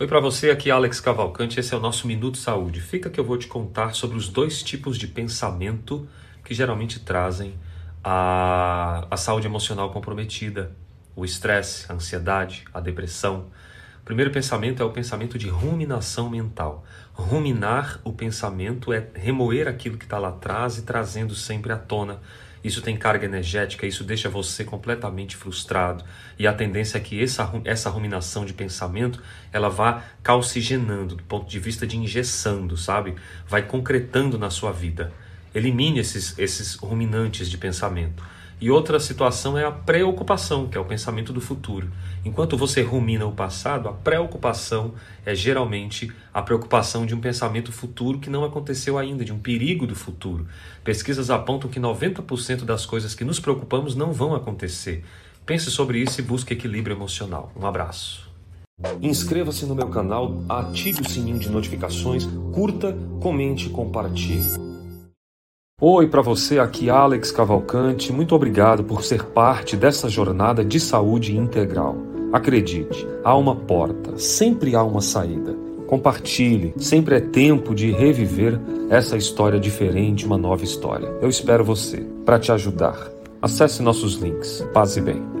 Oi para você, aqui é Alex Cavalcante, esse é o nosso Minuto Saúde. Fica que eu vou te contar sobre os dois tipos de pensamento que geralmente trazem a, a saúde emocional comprometida, o estresse, a ansiedade, a depressão. O primeiro pensamento é o pensamento de ruminação mental. Ruminar o pensamento é remoer aquilo que está lá atrás e trazendo sempre à tona isso tem carga energética, isso deixa você completamente frustrado. E a tendência é que essa, essa ruminação de pensamento ela vá calcigenando, do ponto de vista de injeçando, sabe? Vai concretando na sua vida. Elimine esses, esses ruminantes de pensamento. E outra situação é a preocupação, que é o pensamento do futuro. Enquanto você rumina o passado, a preocupação é geralmente a preocupação de um pensamento futuro que não aconteceu ainda, de um perigo do futuro. Pesquisas apontam que 90% das coisas que nos preocupamos não vão acontecer. Pense sobre isso e busque equilíbrio emocional. Um abraço. Inscreva-se no meu canal, ative o sininho de notificações, curta, comente e compartilhe. Oi para você, aqui Alex Cavalcante. Muito obrigado por ser parte dessa jornada de saúde integral. Acredite, há uma porta, sempre há uma saída. Compartilhe, sempre é tempo de reviver essa história diferente, uma nova história. Eu espero você para te ajudar. Acesse nossos links. Paz e bem.